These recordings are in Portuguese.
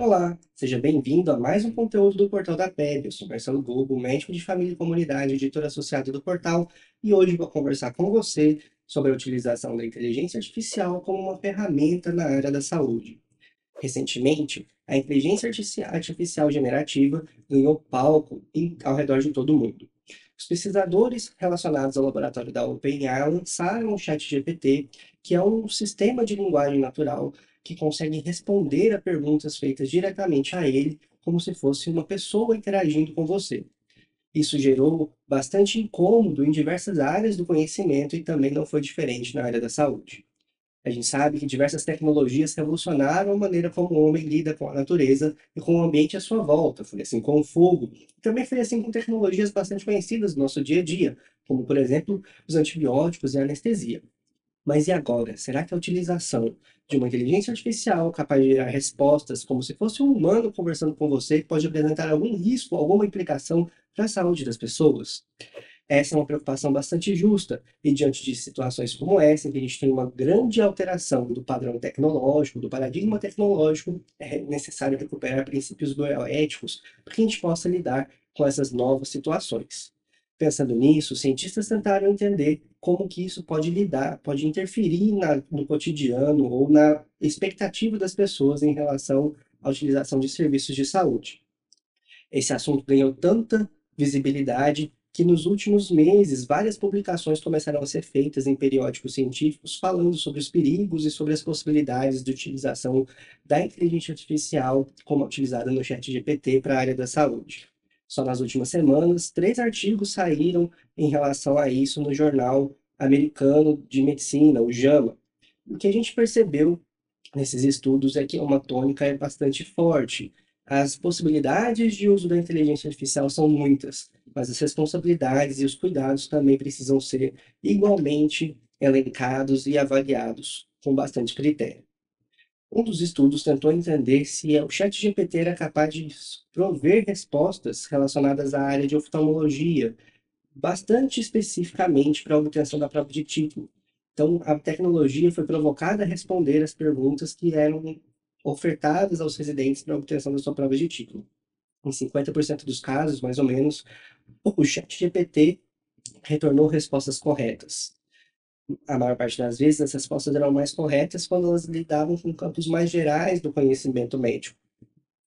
Olá, seja bem-vindo a mais um conteúdo do Portal da PEB. Eu sou Marcelo Gobo, médico de família e comunidade, editor associado do portal, e hoje vou conversar com você sobre a utilização da inteligência artificial como uma ferramenta na área da saúde. Recentemente, a inteligência artificial generativa ganhou palco ao redor de todo o mundo. Os pesquisadores relacionados ao laboratório da OpenAI lançaram o ChatGPT, que é um sistema de linguagem natural que consegue responder a perguntas feitas diretamente a ele, como se fosse uma pessoa interagindo com você. Isso gerou bastante incômodo em diversas áreas do conhecimento e também não foi diferente na área da saúde. A gente sabe que diversas tecnologias revolucionaram a maneira como o homem lida com a natureza e com o ambiente à sua volta. Foi assim com o fogo. E também foi assim com tecnologias bastante conhecidas do nosso dia a dia, como, por exemplo, os antibióticos e a anestesia. Mas e agora? Será que a utilização de uma inteligência artificial capaz de gerar respostas como se fosse um humano conversando com você pode apresentar algum risco, alguma implicação para a saúde das pessoas? Essa é uma preocupação bastante justa, e diante de situações como essa, em que a gente tem uma grande alteração do padrão tecnológico, do paradigma tecnológico, é necessário recuperar princípios bioéticos para que a gente possa lidar com essas novas situações. Pensando nisso, cientistas tentaram entender como que isso pode lidar, pode interferir na, no cotidiano ou na expectativa das pessoas em relação à utilização de serviços de saúde. Esse assunto ganhou tanta visibilidade que nos últimos meses várias publicações começaram a ser feitas em periódicos científicos falando sobre os perigos e sobre as possibilidades de utilização da inteligência artificial como utilizada no chat GPT para a área da saúde. Só nas últimas semanas, três artigos saíram em relação a isso no jornal americano de medicina, o JAMA. O que a gente percebeu nesses estudos é que uma tônica é bastante forte. As possibilidades de uso da inteligência artificial são muitas, mas as responsabilidades e os cuidados também precisam ser igualmente elencados e avaliados com bastante critério. Um dos estudos tentou entender se o ChatGPT era capaz de prover respostas relacionadas à área de oftalmologia, bastante especificamente para a obtenção da prova de título. Então, a tecnologia foi provocada a responder as perguntas que eram ofertadas aos residentes para a obtenção da sua prova de título. Em 50% dos casos, mais ou menos, o ChatGPT retornou respostas corretas. A maior parte das vezes, as respostas eram mais corretas quando elas lidavam com campos mais gerais do conhecimento médico.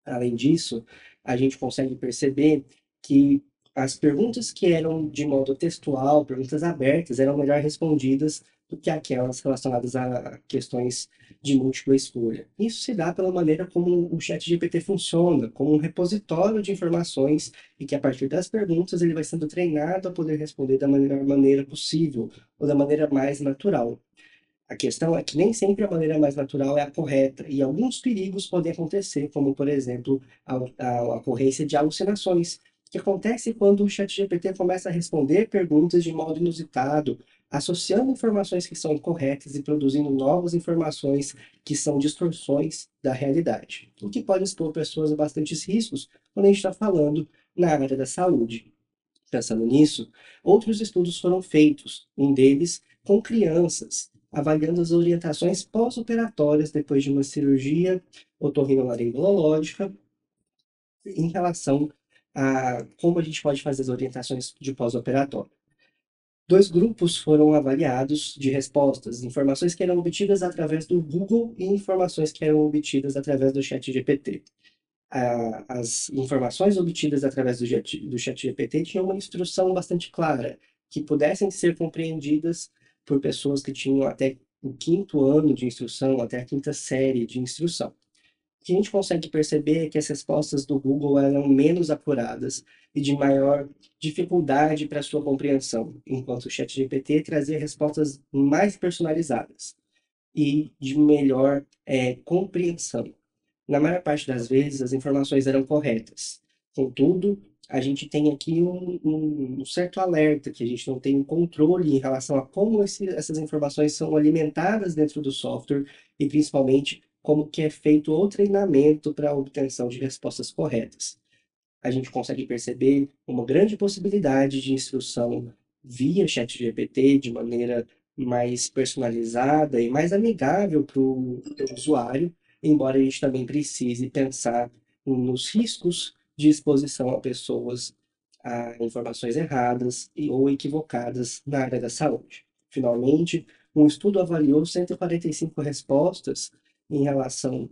Além disso, a gente consegue perceber que as perguntas que eram de modo textual, perguntas abertas, eram melhor respondidas do que aquelas relacionadas a questões de múltipla escolha. Isso se dá pela maneira como o chat GPT funciona, como um repositório de informações e que a partir das perguntas ele vai sendo treinado a poder responder da melhor maneira possível ou da maneira mais natural. A questão é que nem sempre a maneira mais natural é a correta e alguns perigos podem acontecer, como por exemplo a, a, a ocorrência de alucinações, que acontece quando o chat GPT começa a responder perguntas de modo inusitado associando informações que são incorretas e produzindo novas informações que são distorções da realidade, o que pode expor pessoas a bastantes riscos quando a gente está falando na área da saúde. Pensando nisso, outros estudos foram feitos, um deles com crianças, avaliando as orientações pós-operatórias depois de uma cirurgia otorrinolaringológica em relação a como a gente pode fazer as orientações de pós-operatório. Dois grupos foram avaliados de respostas, informações que eram obtidas através do Google e informações que eram obtidas através do ChatGPT. As informações obtidas através do, do ChatGPT tinham uma instrução bastante clara, que pudessem ser compreendidas por pessoas que tinham até o quinto ano de instrução, até a quinta série de instrução que a gente consegue perceber é que as respostas do Google eram menos apuradas e de maior dificuldade para sua compreensão, enquanto o ChatGPT trazia respostas mais personalizadas e de melhor é, compreensão. Na maior parte das vezes, as informações eram corretas. Contudo, a gente tem aqui um, um, certo alerta, que a gente não tem um controle em relação a como esse, essas informações são alimentadas dentro do software e, principalmente, como que é feito o treinamento para a obtenção de respostas corretas. A gente consegue perceber uma grande possibilidade de instrução via ChatGPT de maneira mais personalizada e mais amigável para o usuário, embora a gente também precise pensar nos riscos de exposição a pessoas a informações erradas ou equivocadas na área da saúde. Finalmente, um estudo avaliou 145 respostas em relação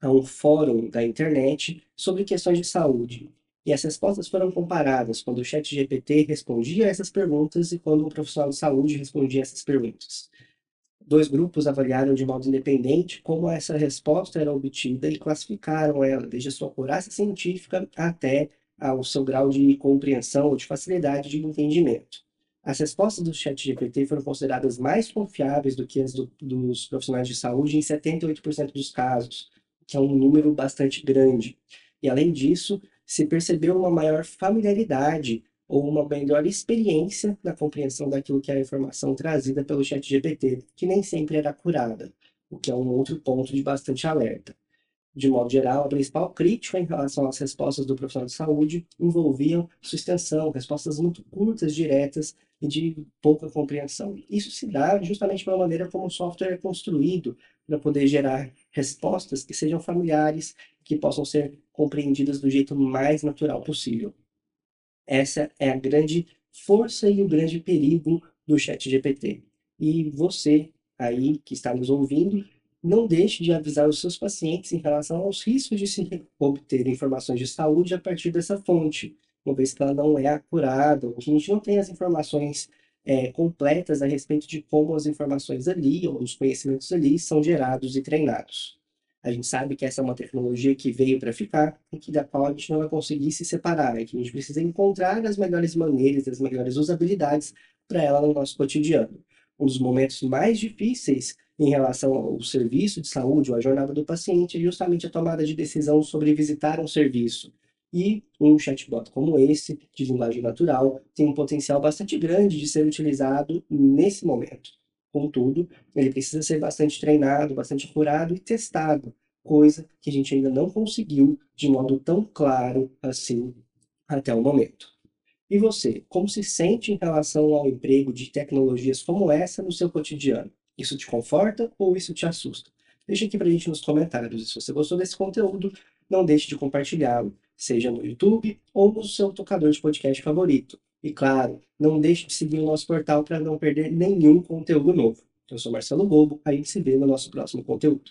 a um fórum da internet sobre questões de saúde. E as respostas foram comparadas quando o chat GPT respondia essas perguntas e quando um profissional de saúde respondia essas perguntas. Dois grupos avaliaram de modo independente como essa resposta era obtida e classificaram ela, desde a sua acurácia científica até ao seu grau de compreensão ou de facilidade de entendimento. As respostas do chat GPT foram consideradas mais confiáveis do que as do, dos profissionais de saúde em 78% dos casos, que é um número bastante grande. E além disso, se percebeu uma maior familiaridade ou uma melhor experiência na compreensão daquilo que é a informação trazida pelo chat GPT, que nem sempre era curada, o que é um outro ponto de bastante alerta. De modo geral, a principal crítica em relação às respostas do profissional de saúde envolviam extensão, respostas muito curtas, diretas e de pouca compreensão. Isso se dá justamente pela maneira como o software é construído para poder gerar respostas que sejam familiares, que possam ser compreendidas do jeito mais natural possível. Essa é a grande força e o grande perigo do chat GPT. E você aí que está nos ouvindo não deixe de avisar os seus pacientes em relação aos riscos de se obter informações de saúde a partir dessa fonte, uma vez que ela não é acurada, a gente não tem as informações é, completas a respeito de como as informações ali, ou os conhecimentos ali, são gerados e treinados. A gente sabe que essa é uma tecnologia que veio para ficar e que da qual a gente não vai conseguir se separar, e que a gente precisa encontrar as melhores maneiras, as melhores usabilidades para ela no nosso cotidiano. Um dos momentos mais difíceis em relação ao serviço de saúde ou à jornada do paciente é justamente a tomada de decisão sobre visitar um serviço. E um chatbot como esse, de linguagem natural, tem um potencial bastante grande de ser utilizado nesse momento. Contudo, ele precisa ser bastante treinado, bastante apurado e testado, coisa que a gente ainda não conseguiu de modo tão claro assim até o momento. E você, como se sente em relação ao emprego de tecnologias como essa no seu cotidiano? Isso te conforta ou isso te assusta? Deixa aqui pra gente nos comentários. E se você gostou desse conteúdo, não deixe de compartilhá-lo, seja no YouTube ou no seu tocador de podcast favorito. E claro, não deixe de seguir o nosso portal para não perder nenhum conteúdo novo. Eu sou Marcelo Bobo, a gente se vê no nosso próximo conteúdo.